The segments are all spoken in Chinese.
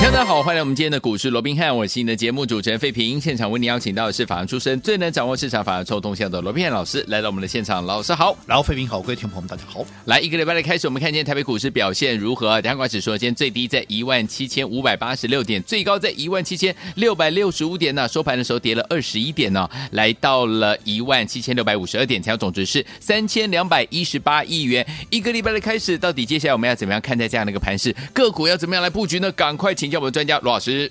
大家好，欢迎我们今天的股市罗宾汉，我是你的节目主持人费平。现场为你邀请到的是法案出身、最能掌握市场法案臭动向的罗宾汉老师，来到我们的现场。老师好，然后费平好，各位听众朋友们大家好。来一个礼拜的开始，我们看见台北股市表现如何？加权指数今天最低在一万七千五百八十六点，最高在一万七千六百六十五点呢。收盘的时候跌了二十一点呢，来到了一万七千六百五十二点，成交总值是三千两百一十八亿元。一个礼拜的开始，到底接下来我们要怎么样看待这样的一个盘势？个股要怎么样来布局呢？赶快请教我们专家罗老师。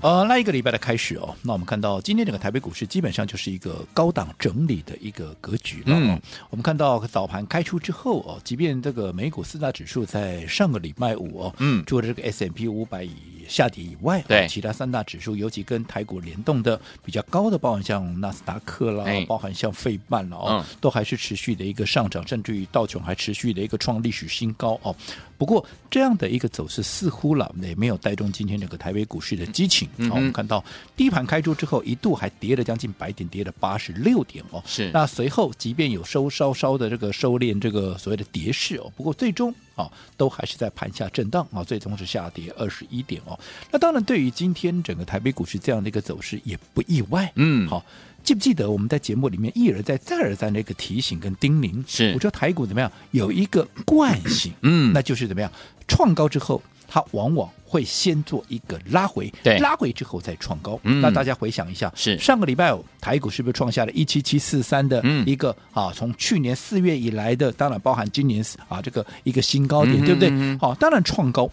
呃，那一个礼拜的开始哦，那我们看到今天整个台北股市基本上就是一个高档整理的一个格局了。嗯，我们看到早盘开出之后哦，即便这个美股四大指数在上个礼拜五哦，嗯，除了这个 S M P 五百以下跌以外，对，其他三大指数，尤其跟台股联动的比较高的，包含像纳斯达克啦，哎、包含像费曼了哦、嗯，都还是持续的一个上涨，甚至于道琼还持续的一个创历史新高哦。不过这样的一个走势似乎了也没有带动今天整个台北股市的激情。好、嗯，我们看到第一盘开出之后，一度还跌了将近百点，跌了八十六点哦。是。那随后即便有收稍稍的这个收敛，这个所谓的跌势哦，不过最终啊都还是在盘下震荡啊，最终是下跌二十一点哦。那当然，对于今天整个台北股市这样的一个走势也不意外。嗯，好。记不记得我们在节目里面一而再、再而三的一个提醒跟叮咛？是，我觉得台股怎么样？有一个惯性，嗯，那就是怎么样？创高之后，它往往会先做一个拉回，对，拉回之后再创高。嗯，那大家回想一下，是上个礼拜五台股是不是创下了一七七四三的一个、嗯、啊？从去年四月以来的，当然包含今年啊这个一个新高点，嗯、对不对？好、啊，当然创高。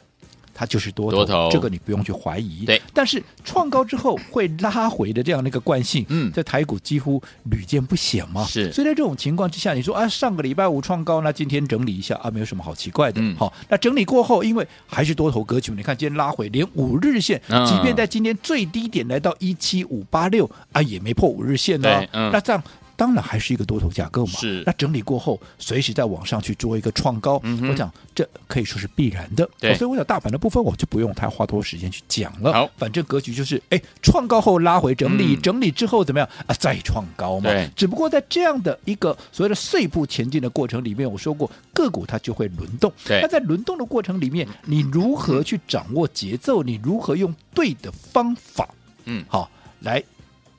它就是多头，多头，这个你不用去怀疑。对，但是创高之后会拉回的这样的一个惯性，嗯，在台股几乎屡见不鲜嘛。是，所以在这种情况之下，你说啊，上个礼拜五创高，那今天整理一下啊，没有什么好奇怪的。好、嗯，那整理过后，因为还是多头格局，你看今天拉回，连五日线，即便在今天最低点来到一七五八六啊，也没破五日线呢、嗯。那这样。当然还是一个多头架构嘛，是。那整理过后，随时再往上去做一个创高，嗯、我想这可以说是必然的。对，所以我想大盘的部分我就不用太花多时间去讲了。好，反正格局就是，哎，创高后拉回整理，嗯、整理之后怎么样啊？再创高嘛。对。只不过在这样的一个所谓的碎步前进的过程里面，我说过个股它就会轮动。对。那在轮动的过程里面，你如何去掌握节奏？你如何用对的方法？嗯，好，来。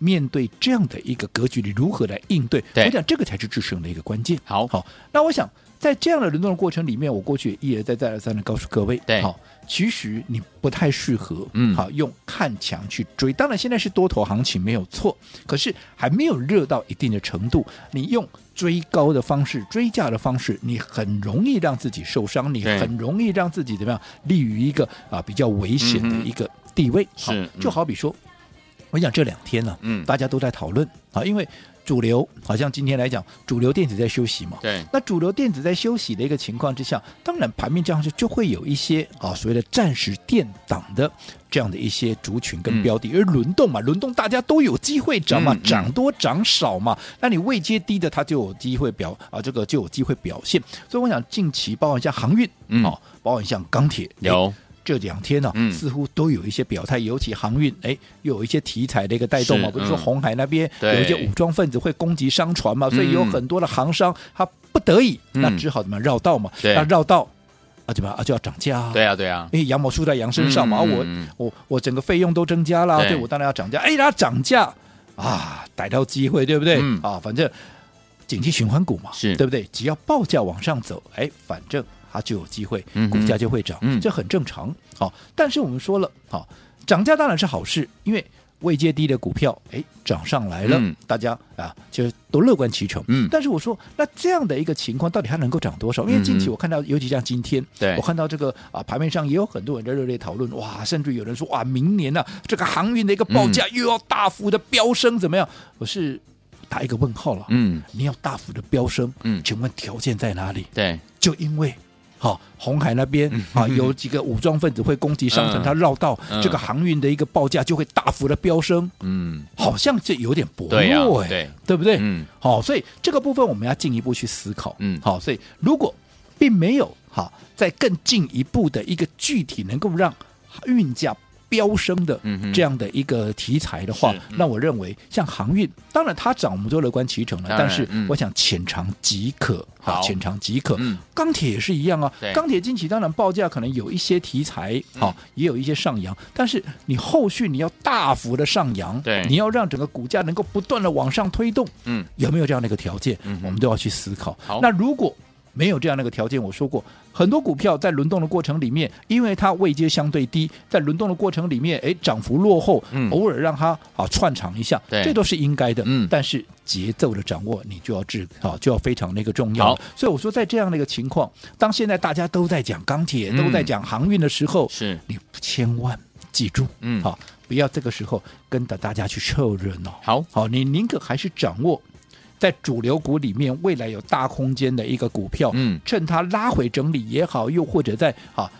面对这样的一个格局，你如何来应对？对，我想这个才是制胜的一个关键。好，好，那我想在这样的轮动的过程里面，我过去也一而再再而三的告诉各位，对，好，其实你不太适合，嗯，好，用看强去追。当然现在是多头行情没有错，可是还没有热到一定的程度，你用追高的方式、追价的方式，你很容易让自己受伤，你很容易让自己怎么样，立于一个啊比较危险的一个地位。是、嗯，就好比说。我想这两天呢、啊，嗯，大家都在讨论啊，因为主流好像今天来讲，主流电子在休息嘛，对，那主流电子在休息的一个情况之下，当然盘面这样就就会有一些啊所谓的暂时垫档的这样的一些族群跟标的，嗯、而轮动嘛，轮动大家都有机会涨嘛，涨、嗯、多涨少嘛，那你位阶低的它就有机会表啊，这个就有机会表现，所以我想近期包含像航运，嗯，包含像钢铁有。这两天呢、似乎都有一些表态，尤其航运，哎，又有一些题材的一个带动嘛。比如说红海那边有一些武装分子会攻击商船嘛，所以有很多的航商他不得已，嗯、那只好怎么绕道嘛。那绕道啊，怎么啊就要涨价？对啊，对啊，因为羊毛出在羊身上嘛。嗯、我我我整个费用都增加了，对，对我当然要涨价。哎，它涨价啊，逮到机会，对不对？嗯、啊，反正景气循环股嘛，是对不对？只要报价往上走，哎，反正。它就有机会，股价就会涨，嗯、这很正常。好、哦，但是我们说了，好、哦，涨价当然是好事，因为未接低的股票，哎，涨上来了，嗯、大家啊，其实都乐观其成。嗯，但是我说，那这样的一个情况，到底它能够涨多少？因为近期我看到，尤其像今天，我看到这个啊，盘面上也有很多人在热烈讨论，哇，甚至有人说，哇，明年呢、啊，这个航运的一个报价又要大幅的飙升，怎么样？我是打一个问号了。嗯，你要大幅的飙升，嗯，请问条件在哪里？对，就因为。好，红海那边啊，有几个武装分子会攻击商城，他绕道，这个航运的一个报价就会大幅的飙升。嗯，好像这有点薄弱哎，对对不对？嗯，好，所以这个部分我们要进一步去思考。嗯，好，所以如果并没有好在更进一步的一个具体能够让运价。飙升的这样的一个题材的话，那我认为像航运，当然它涨，我们就乐观其成了。但是我想浅尝即可，好，浅尝即可。钢铁也是一样啊，钢铁近期当然报价可能有一些题材，好，也有一些上扬。但是你后续你要大幅的上扬，对，你要让整个股价能够不断的往上推动，嗯，有没有这样的一个条件？我们都要去思考。好，那如果没有这样的一个条件，我说过，很多股票在轮动的过程里面，因为它位阶相对低，在轮动的过程里面，哎，涨幅落后，嗯、偶尔让它啊串场一下，对这都是应该的。嗯，但是节奏的掌握，你就要治啊，就要非常那个重要。好所以我说，在这样的一个情况，当现在大家都在讲钢铁，嗯、都在讲航运的时候，是你千万记住，嗯，好，不要这个时候跟着大家去凑热闹。好，好，你宁可还是掌握。在主流股里面，未来有大空间的一个股票，嗯，趁它拉回整理也好，又或者在啊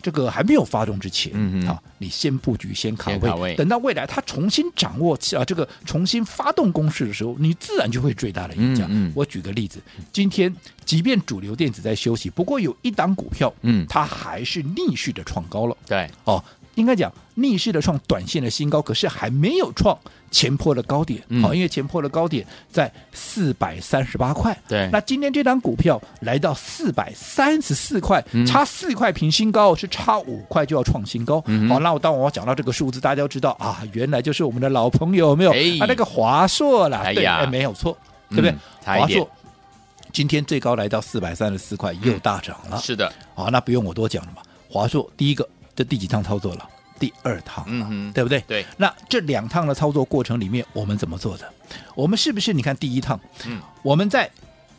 这个还没有发动之前，嗯嗯，啊，你先布局，先卡位，卡位等到未来它重新掌握啊这个重新发动攻势的时候，你自然就会最大的赢家。嗯，嗯，我举个例子，今天即便主流电子在休息，不过有一档股票，嗯，它还是逆势的创高了。对，哦。应该讲逆势的创短线的新高，可是还没有创前破的高点。好、嗯，因为前破的高点在四百三十八块。对，那今天这张股票来到四百三十四块，嗯、差四块平新高，是差五块就要创新高。好，那我当我讲到这个数字，大家都知道啊，原来就是我们的老朋友，有没有？哎、啊，那个华硕啦，哎呀对，没有错，对不对？华硕今天最高来到四百三十四块，又大涨了。嗯、是的，好，那不用我多讲了嘛。华硕第一个。这第几趟操作了？第二趟了，嗯、对不对？对。那这两趟的操作过程里面，我们怎么做的？我们是不是你看第一趟？嗯，我们在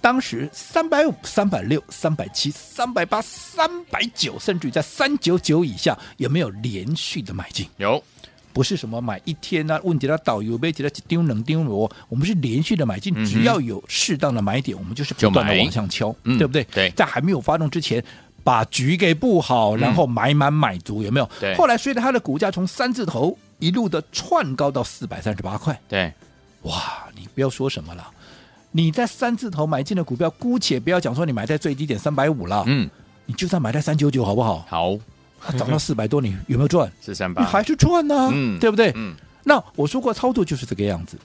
当时三百五、三百六、三百七、三百八、三百九，甚至于在三九九以下，有没有连续的买进？有，不是什么买一天啊？问题他导游被觉得丢冷丢罗，我们是连续的买进，嗯、只要有适当的买点，我们就是不断的往上敲，嗯、对不对？对，在还没有发动之前。把局给布好，然后买满买足，有没有？对。后来随着它的股价从三字头一路的窜高到四百三十八块，对。哇，你不要说什么了，你在三字头买进的股票，姑且不要讲说你买在最低点三百五了，嗯，你就算买在三九九，好不好？好，涨到四百多，你有没有赚？是三百，你还是赚呢，嗯，对不对？嗯。那我说过，操作就是这个样子。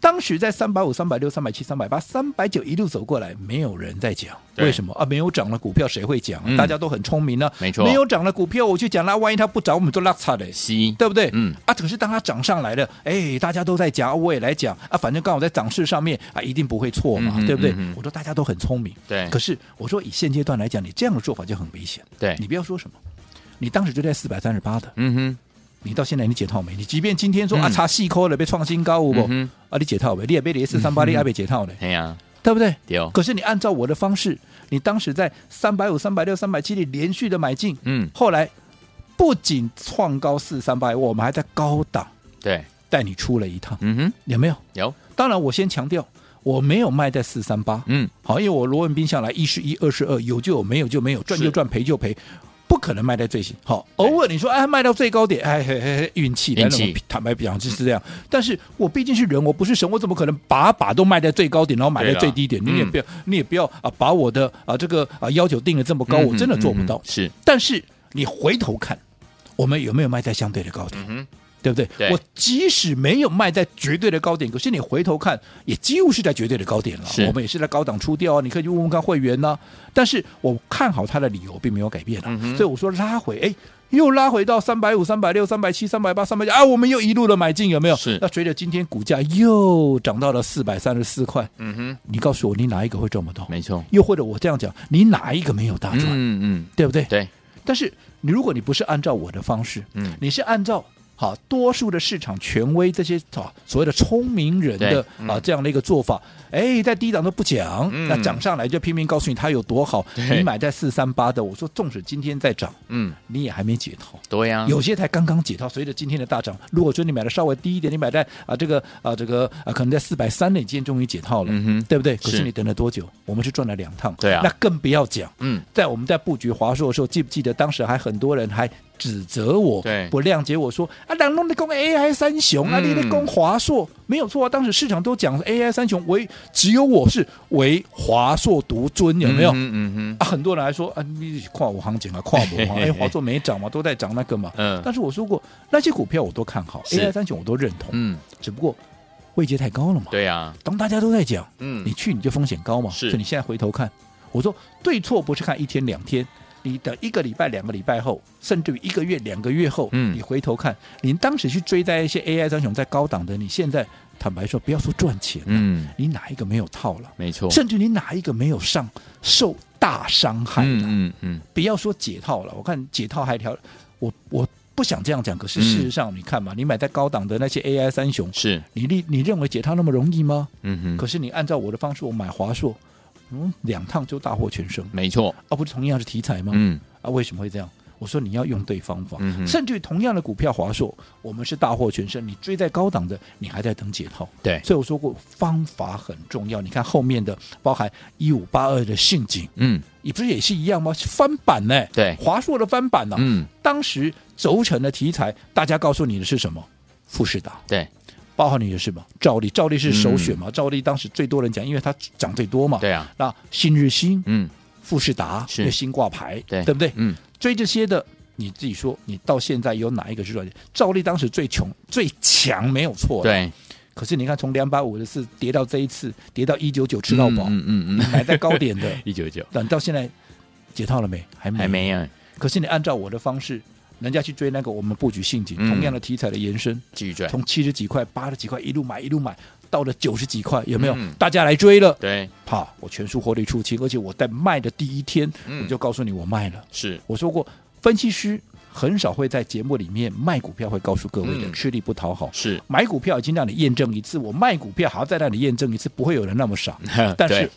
当时在三百五、三百六、三百七、三百八、三百九一路走过来，没有人在讲为什么啊？没有涨的股票谁会讲？嗯、大家都很聪明呢、啊。没错，没有涨的股票我去讲，那万一它不涨，我们就拉差的，是对不对？嗯啊，可是当它涨上来了，哎，大家都在讲，我也来讲啊，反正刚好在涨势上面啊，一定不会错嘛，嗯、对不对？嗯、我说大家都很聪明，对。可是我说以现阶段来讲，你这样的做法就很危险。对，你不要说什么，你当时就在四百三十八的，嗯哼。你到现在你解套没？你即便今天说啊，差细抠了被创新高，不？啊，你解套没？你也被连四三八，你也被解套了。哎呀，对不对？可是你按照我的方式，你当时在三百五、三百六、三百七里连续的买进，嗯，后来不仅创高四三八，我们还在高档，对，带你出了一趟，嗯哼，有没有？有。当然，我先强调，我没有卖在四三八，嗯，好，因为我罗文斌向来一是一，二是二，有就有，没有就没有，赚就赚，赔就赔。不可能卖在最新，好，偶尔你说哎卖到最高点，哎嘿嘿嘿，运气，运气，坦白讲就是这样。但是我毕竟是人，我不是神，我怎么可能把把都卖在最高点，然后买在最低点？你也不要，你也不要啊，把我的啊这个啊要求定的这么高，我真的做不到。是，但是你回头看，我们有没有卖在相对的高点？对不对？对，我即使没有卖在绝对的高点，可是你回头看，也几乎是在绝对的高点了。我们也是在高档出掉啊，你可以去问问看会员呢、啊。但是我看好它的理由并没有改变啊，嗯、所以我说拉回，哎，又拉回到三百五、三百六、三百七、三百八、三百九啊，我们又一路的买进，有没有？是。那随着今天股价又涨到了四百三十四块，嗯哼，你告诉我，你哪一个会赚不到？没错。又或者我这样讲，你哪一个没有大赚？嗯嗯，对不对？对。但是你如果你不是按照我的方式，嗯，你是按照。好，多数的市场权威这些啊所谓的聪明人的啊这样的一个做法，哎，在低档都不讲，那涨上来就拼命告诉你它有多好。你买在四三八的，我说纵使今天在涨，嗯，你也还没解套。对呀，有些才刚刚解套，随着今天的大涨，如果说你买的稍微低一点，你买在啊这个啊这个啊可能在四百三的，你今天终于解套了，对不对？可是你等了多久？我们是赚了两趟，对啊，那更不要讲。嗯，在我们在布局华硕的时候，记不记得当时还很多人还。指责我，不谅解我说啊，两弄的攻 AI 三雄啊，你的攻华硕没有错啊。当时市场都讲 AI 三雄，唯只有我是唯华硕独尊，有没有？嗯嗯嗯。啊，很多人还说啊，你跨五行情啊，跨五行，哎，华硕没涨嘛，都在涨那个嘛。嗯。但是我说过，那些股票我都看好，AI 三雄我都认同。嗯。只不过位阶太高了嘛。对呀。当大家都在讲，嗯，你去你就风险高嘛。是。所以你现在回头看，我说对错不是看一天两天。你等一个礼拜、两个礼拜后，甚至于一个月、两个月后，嗯，你回头看，你当时去追在一些 AI 三雄在高档的，你现在坦白说，不要说赚钱，嗯，你哪一个没有套了？没错，甚至你哪一个没有上受大伤害的？嗯嗯，不要说解套了，我看解套还条，我我不想这样讲，可是事实上，你看嘛，你买在高档的那些 AI 三雄，是你你你认为解套那么容易吗？嗯哼，可是你按照我的方式，我买华硕。嗯，两趟就大获全胜，没错，而、啊、不是同样是题材吗？嗯，啊，为什么会这样？我说你要用对方法，嗯、甚至于同样的股票华硕，我们是大获全胜，你追在高档的，你还在等解套。对，所以我说过方法很重要。你看后面的，包含一五八二的陷阱，嗯，你不是也是一样吗？翻版呢？对，华硕的翻版呢、啊？嗯，当时轴承的题材，大家告诉你的是什么？富士达。对。包含你的是吗？兆利，兆利是首选嘛？兆利、嗯、当时最多人讲，因为它涨最多嘛。对啊。那新日新，嗯，富士达是新挂牌，对对不对？嗯。追这些的，你自己说，你到现在有哪一个是赚钱？兆利当时最穷最强没有错。对。可是你看，从两百五十四跌到这一次，跌到一九九吃到饱，嗯嗯嗯，买在高点的，一九九，等到现在解套了没？还没，还没有。可是你按照我的方式。人家去追那个我们布局陷阱，嗯、同样的题材的延伸，继续追，从七十几块、八十几块一路买一路买，到了九十几块，有没有？嗯、大家来追了，对，好，我全数获利出清，而且我在卖的第一天，嗯、我就告诉你我卖了。是，我说过，分析师很少会在节目里面卖股票，会告诉各位的，嗯、吃力不讨好。是，买股票已经让你验证一次，我卖股票还要再让你验证一次，不会有人那么傻。但是。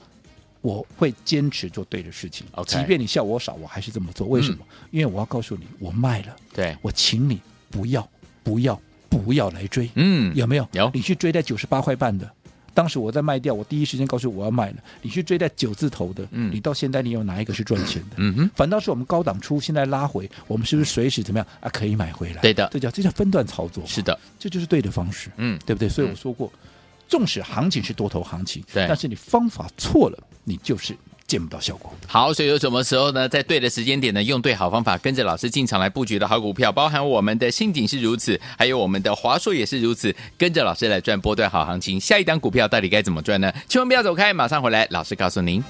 我会坚持做对的事情.即便你笑我傻，我还是这么做。为什么？嗯、因为我要告诉你，我卖了。对，我请你不要、不要、不要来追。嗯，有没有？有。你去追在九十八块半的，当时我在卖掉，我第一时间告诉我要卖了。你去追在九字头的，嗯，你到现在你有哪一个是赚钱的？嗯哼。反倒是我们高档出，现在拉回，我们是不是随时怎么样啊？可以买回来？对的，这叫这叫分段操作。是的，这就是对的方式。嗯，对不对？所以我说过，纵使行情是多头行情，对，但是你方法错了，你就是。见不到效果。好，所以有什么时候呢？在对的时间点呢，用对好方法，跟着老师进场来布局的好股票，包含我们的新景是如此，还有我们的华硕也是如此，跟着老师来赚波段好行情。下一档股票到底该怎么赚呢？千万不要走开，马上回来，老师告诉您。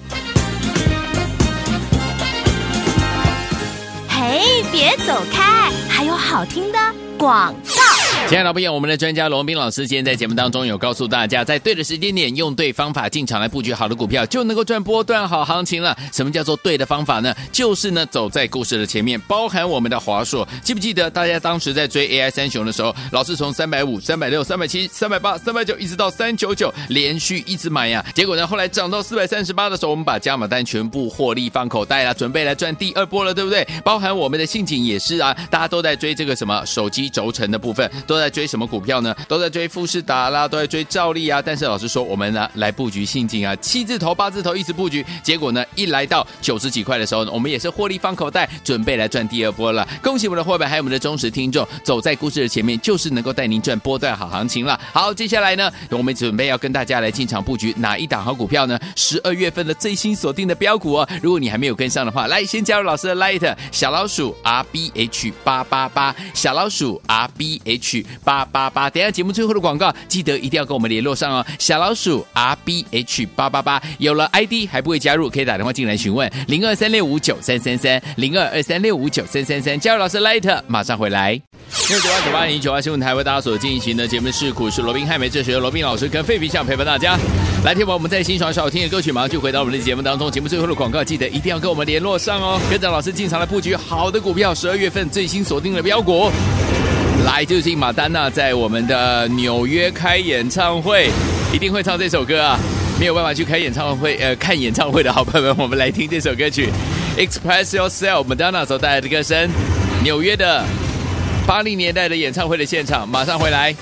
嘿，别走开，还有好听的广告。亲爱的朋友，我们的专家罗宾老师今天在节目当中有告诉大家，在对的时间点用对方法进场来布局好的股票，就能够赚波段好行情了。什么叫做对的方法呢？就是呢走在故事的前面，包含我们的华硕。记不记得大家当时在追 AI 三雄的时候，老是从三百五、三百六、三百七、三百八、三百九一直到三九九，连续一直买呀。结果呢，后来涨到四百三十八的时候，我们把加码单全部获利放口袋了，准备来赚第二波了，对不对？包含我们的信景也是啊，大家都在追这个什么手机轴承的部分，都。在追什么股票呢？都在追富士达啦，都在追兆利啊。但是老师说，我们呢来布局信景啊，七字头、八字头一直布局，结果呢一来到九十几块的时候呢，我们也是获利放口袋，准备来赚第二波了。恭喜我们的伙伴，还有我们的忠实听众，走在故事的前面，就是能够带您赚波段好行情了。好，接下来呢，我们准备要跟大家来进场布局哪一档好股票呢？十二月份的最新锁定的标股哦。如果你还没有跟上的话，来先加入老师的 Light 小老鼠 R B H 八八八，小老鼠 R B H。八八八，等下节目最后的广告，记得一定要跟我们联络上哦。小老鼠 R B H 八八八，有了 ID 还不会加入，可以打电话进来询问零二三六五九三三三零二二三六五九三三三。加入老师 Light，马上回来。六九八九八零九八新闻台为大家所进行的节目是股市罗宾汉梅，这时由罗宾老师跟费皮相陪伴大家。来听完我们在欣赏好听的歌曲，马上就回到我们的节目当中。节目最后的广告，记得一定要跟我们联络上哦。跟着老师进场来布局好的股票，十二月份最新锁定的标股。来，就是马丹娜在我们的纽约开演唱会，一定会唱这首歌啊！没有办法去开演唱会，呃，看演唱会的好朋友们，我们来听这首歌曲《Express Yourself》，，Madonna 所带来的歌声，纽约的八零年代的演唱会的现场，马上回来。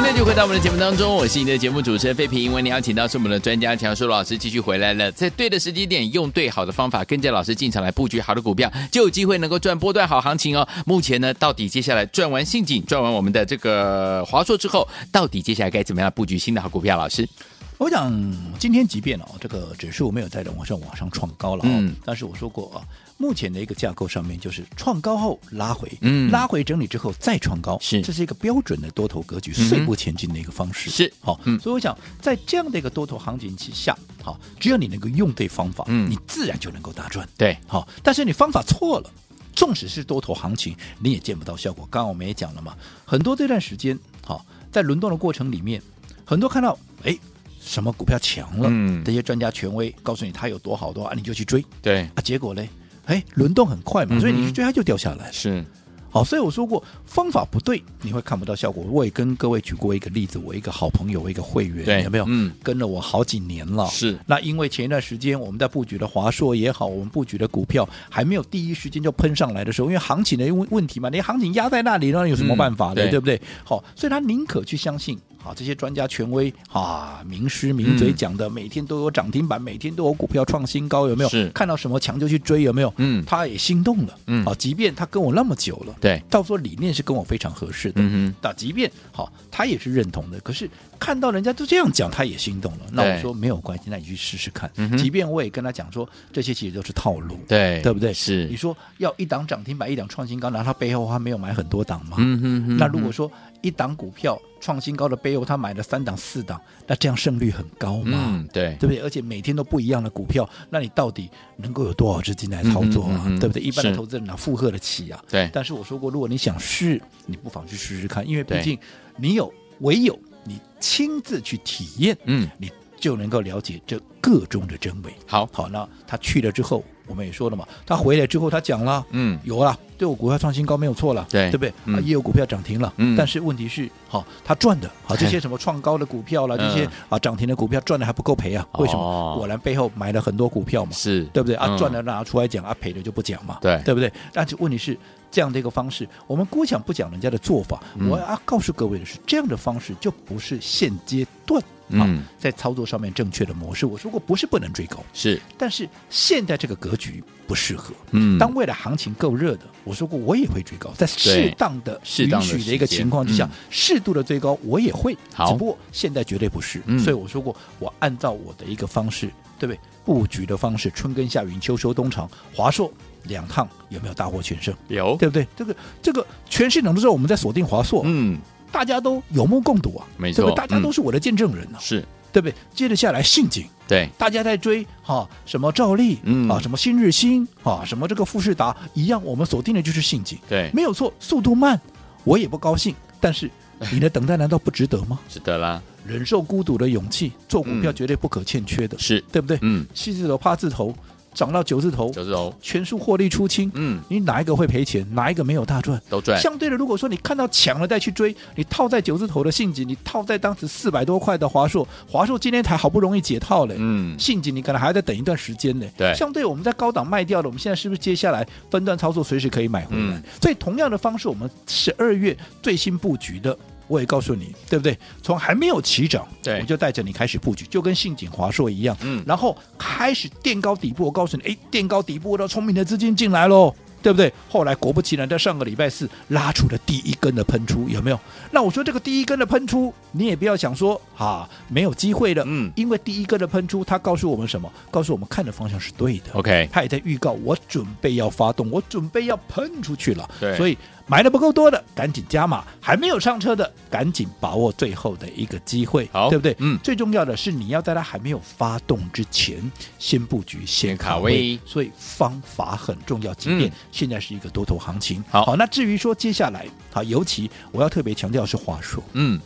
欢迎就回到我们的节目当中，我是你的节目主持人费平。因为你要请到是我们的专家强叔老师继续回来了，在对的时机点，用对好的方法，跟着老师进场来布局好的股票，就有机会能够赚波段好行情哦。目前呢，到底接下来赚完信锦，赚完我们的这个华硕之后，到底接下来该怎么样布局新的好股票？老师，我想今天即便哦，这个指数没有再往上往上创高了，嗯，但是我说过啊。目前的一个架构上面，就是创高后拉回，嗯，拉回整理之后再创高，是，这是一个标准的多头格局，碎步前进的一个方式，是，好，嗯，所以我想在这样的一个多头行情之下，好，只要你能够用对方法，嗯，你自然就能够大赚，对，好，但是你方法错了，纵使是多头行情，你也见不到效果。刚刚我们也讲了嘛，很多这段时间，好，在轮动的过程里面，很多看到，哎，什么股票强了，嗯，这些专家权威告诉你它有多好多啊，你就去追，对，啊，结果嘞？哎，轮动很快嘛，所以你去追它就掉下来。是，好，所以我说过方法不对，你会看不到效果。我也跟各位举过一个例子，我一个好朋友，我一个会员，有没有？嗯，跟了我好几年了。是，那因为前一段时间我们在布局的华硕也好，我们布局的股票还没有第一时间就喷上来的时候，因为行情的问问题嘛，你行情压在那里，那有什么办法的，嗯、对，对不对？好，所以他宁可去相信。啊，这些专家权威啊，名师名嘴讲的，每天都有涨停板，每天都有股票创新高，有没有？是看到什么强就去追，有没有？嗯，他也心动了。嗯，啊，即便他跟我那么久了，对，到时候理念是跟我非常合适的。嗯哼，但即便好，他也是认同的。可是看到人家都这样讲，他也心动了。那我说没有关系，那你去试试看。即便我也跟他讲说，这些其实都是套路，对，对不对？是。你说要一档涨停板，一档创新高，然后他背后他没有买很多档吗？嗯哼，那如果说一档股票创新高的背后，他买了三档四档，那这样胜率很高嘛？嗯，对，对不对？而且每天都不一样的股票，那你到底能够有多少资金来操作啊？嗯嗯、对不对？一般的投资人哪负荷得起啊？对。但是我说过，如果你想试，你不妨去试试看，因为毕竟你有唯有你亲自去体验，嗯，你就能够了解这个中的真伪。好，好，那他去了之后。我们也说了嘛，他回来之后他讲了，嗯，有了，对我股票创新高没有错了，对，对不对？嗯、啊，也有股票涨停了，嗯，但是问题是，好，他赚的，好，这些什么创高的股票了，这些啊涨停的股票赚的还不够赔啊？为什么？果然背后买了很多股票嘛，是对不对？啊，赚的拿出来讲，啊，赔的就不讲嘛，对，对不对？但是问题是这样的一个方式，我们姑且不讲人家的做法，我要告诉各位的是，这样的方式就不是现阶段。嗯，在操作上面正确的模式，我说过不是不能追高，是，但是现在这个格局不适合。嗯，当未来行情够热的，我说过我也会追高，在适当的、允许的一个情况之下，适度的追高我也会。好，只不过现在绝对不是。所以我说过，我按照我的一个方式，对不对？布局的方式，春耕夏耘秋收冬藏，华硕两趟有没有大获全胜？有，对不对？这个这个全市场都知道我们在锁定华硕，嗯。大家都有目共睹啊，没错，对不对？大家都是我的见证人呢、啊，是、嗯、对不对？接着下来，信景，对，大家在追哈，什么兆利，嗯啊，什么新日新啊，什么这个富士达一样，我们锁定的就是信景，对，没有错，速度慢，我也不高兴，但是你的等待难道不值得吗？值得啦，忍受孤独的勇气，做股票绝对不可欠缺的，是、嗯、对不对？嗯，七字头八字头。涨到九字头，九字头全数获利出清。嗯，你哪一个会赔钱？哪一个没有大赚？都赚。相对的，如果说你看到强了再去追，你套在九字头的信锦，你套在当时四百多块的华硕，华硕今天才好不容易解套嘞。嗯，信锦你可能还要再等一段时间呢。对，相对我们在高档卖掉的，我们现在是不是接下来分段操作，随时可以买回来？嗯，所以同样的方式，我们十二月最新布局的。我也告诉你，对不对？从还没有起涨，对，我就带着你开始布局，就跟信锦、华硕一样，嗯，然后开始垫高底部。我告诉你，哎，垫高底部的聪明的资金进来喽，对不对？后来果不其然，在上个礼拜四拉出了第一根的喷出，有没有？那我说这个第一根的喷出，你也不要想说啊，没有机会了，嗯，因为第一根的喷出，它告诉我们什么？告诉我们看的方向是对的，OK，它也在预告我准备要发动，我准备要喷出去了，对，所以。买的不够多的，赶紧加码；还没有上车的，赶紧把握最后的一个机会，好，对不对？嗯，最重要的是你要在它还没有发动之前先布局、先卡位，所以方法很重要。即便现在是一个多头行情，好、那至于说接下来，好，尤其我要特别强调是华硕，嗯，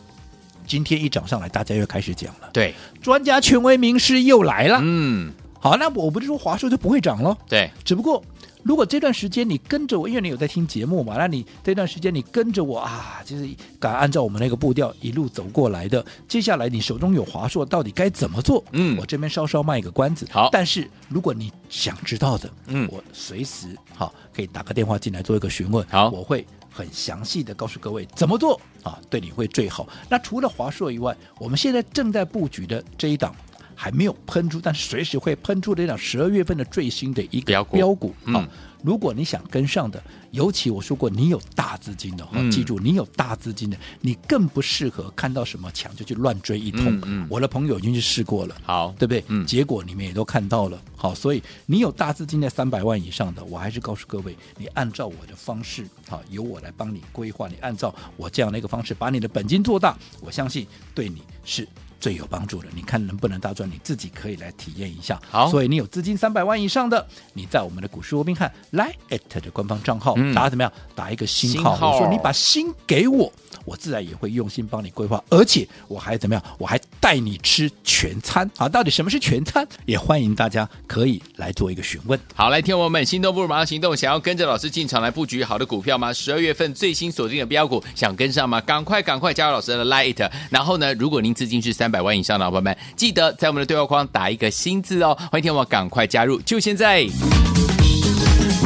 今天一涨上来，大家又开始讲了，对，专家权威名师又来了，嗯，好，那我不是说华硕就不会涨了，对，只不过。如果这段时间你跟着我，因为你有在听节目嘛，那你这段时间你跟着我啊，就是敢按照我们那个步调一路走过来的。接下来你手中有华硕，到底该怎么做？嗯，我这边稍稍卖一个关子。好，但是如果你想知道的，嗯，我随时好可以打个电话进来做一个询问。好，我会很详细的告诉各位怎么做啊，对你会最好。那除了华硕以外，我们现在正在布局的这一档。还没有喷出，但随时会喷出的这档十二月份的最新的一个标股。嗯，如果你想跟上的，尤其我说过，你有大资金的，嗯、记住你有大资金的，你更不适合看到什么强就去乱追一通。嗯嗯、我的朋友已经去试过了，好，对不对？嗯、结果你们也都看到了。好，所以你有大资金在三百万以上的，我还是告诉各位，你按照我的方式，好，由我来帮你规划，你按照我这样的一个方式，把你的本金做大，我相信对你是。最有帮助的，你看能不能大赚？你自己可以来体验一下。好，所以你有资金三百万以上的，你在我们的股市罗宾汉来 at 的官方账号，嗯、打怎么样？打一个星号。我说你把心给我，我自然也会用心帮你规划，而且我还怎么样？我还带你吃全餐啊！到底什么是全餐？也欢迎大家可以来做一个询问。好，来听我们心动不如马上行动，想要跟着老师进场来布局好的股票吗？十二月份最新锁定的标股，想跟上吗？赶快赶快加入老师的 Lite。然后呢，如果您资金是三百万以上的伙伴们，记得在我们的对话框打一个新字哦。欢迎听我赶快加入，就现在！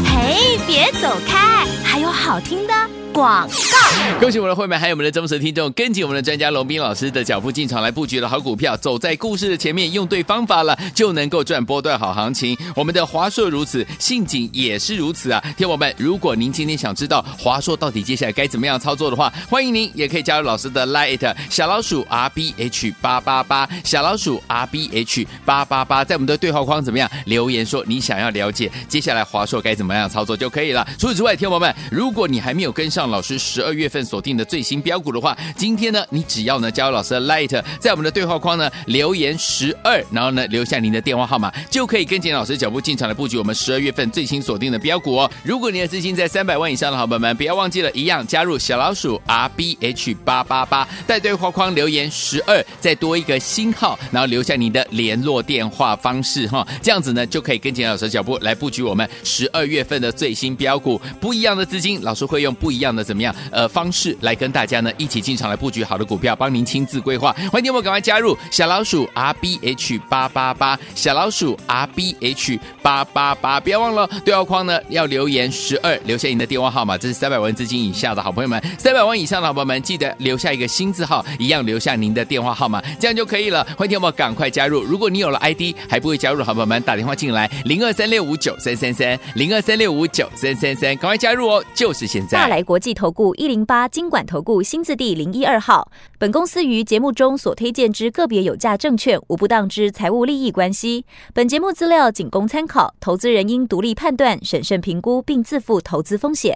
嘿，别走开，还有好听的。广告，恭喜我们的会员，还有我们的忠实听众，跟紧我们的专家龙斌老师的脚步进场来布局的好股票，走在故事的前面，用对方法了，就能够赚波段好行情。我们的华硕如此，信锦也是如此啊！听我们，如果您今天想知道华硕到底接下来该怎么样操作的话，欢迎您也可以加入老师的 Light 小老鼠 R B H 八八八，小老鼠 R B H 八八八，在我们的对话框怎么样留言说你想要了解接下来华硕该怎么样操作就可以了。除此之外，听我们，如果你还没有跟上。老师十二月份锁定的最新标股的话，今天呢，你只要呢加入老师的 Light，在我们的对话框呢留言十二，然后呢留下您的电话号码，就可以跟紧老师脚步进场来布局我们十二月份最新锁定的标股哦。如果你的资金在三百万以上的好朋友们，不要忘记了，一样加入小老鼠 R B H 八八八，在对话框留言十二，再多一个星号，然后留下您的联络电话方式哈，这样子呢就可以跟紧老师的脚步来布局我们十二月份的最新标股。不一样的资金，老师会用不一样样的。怎么样？呃，方式来跟大家呢一起进场来布局好的股票，帮您亲自规划。欢迎你们赶快加入小老鼠 R B H 八八八，小老鼠 R B H 八八八，不要忘了对话框呢要留言十二，留下您的电话号码。这是三百万资金以下的好朋友们，三百万以上的好朋友们记得留下一个新字号，一样留下您的电话号码，这样就可以了。欢迎你们赶快加入。如果你有了 ID 还不会加入好朋友们，打电话进来零二三六五九三三三零二三六五九三三三，赶快加入哦，就是现在。大来国际。投顾一零八金管投顾新字第零一二号。本公司于节目中所推荐之个别有价证券，无不当之财务利益关系。本节目资料仅供参考，投资人应独立判断、审慎评估，并自负投资风险。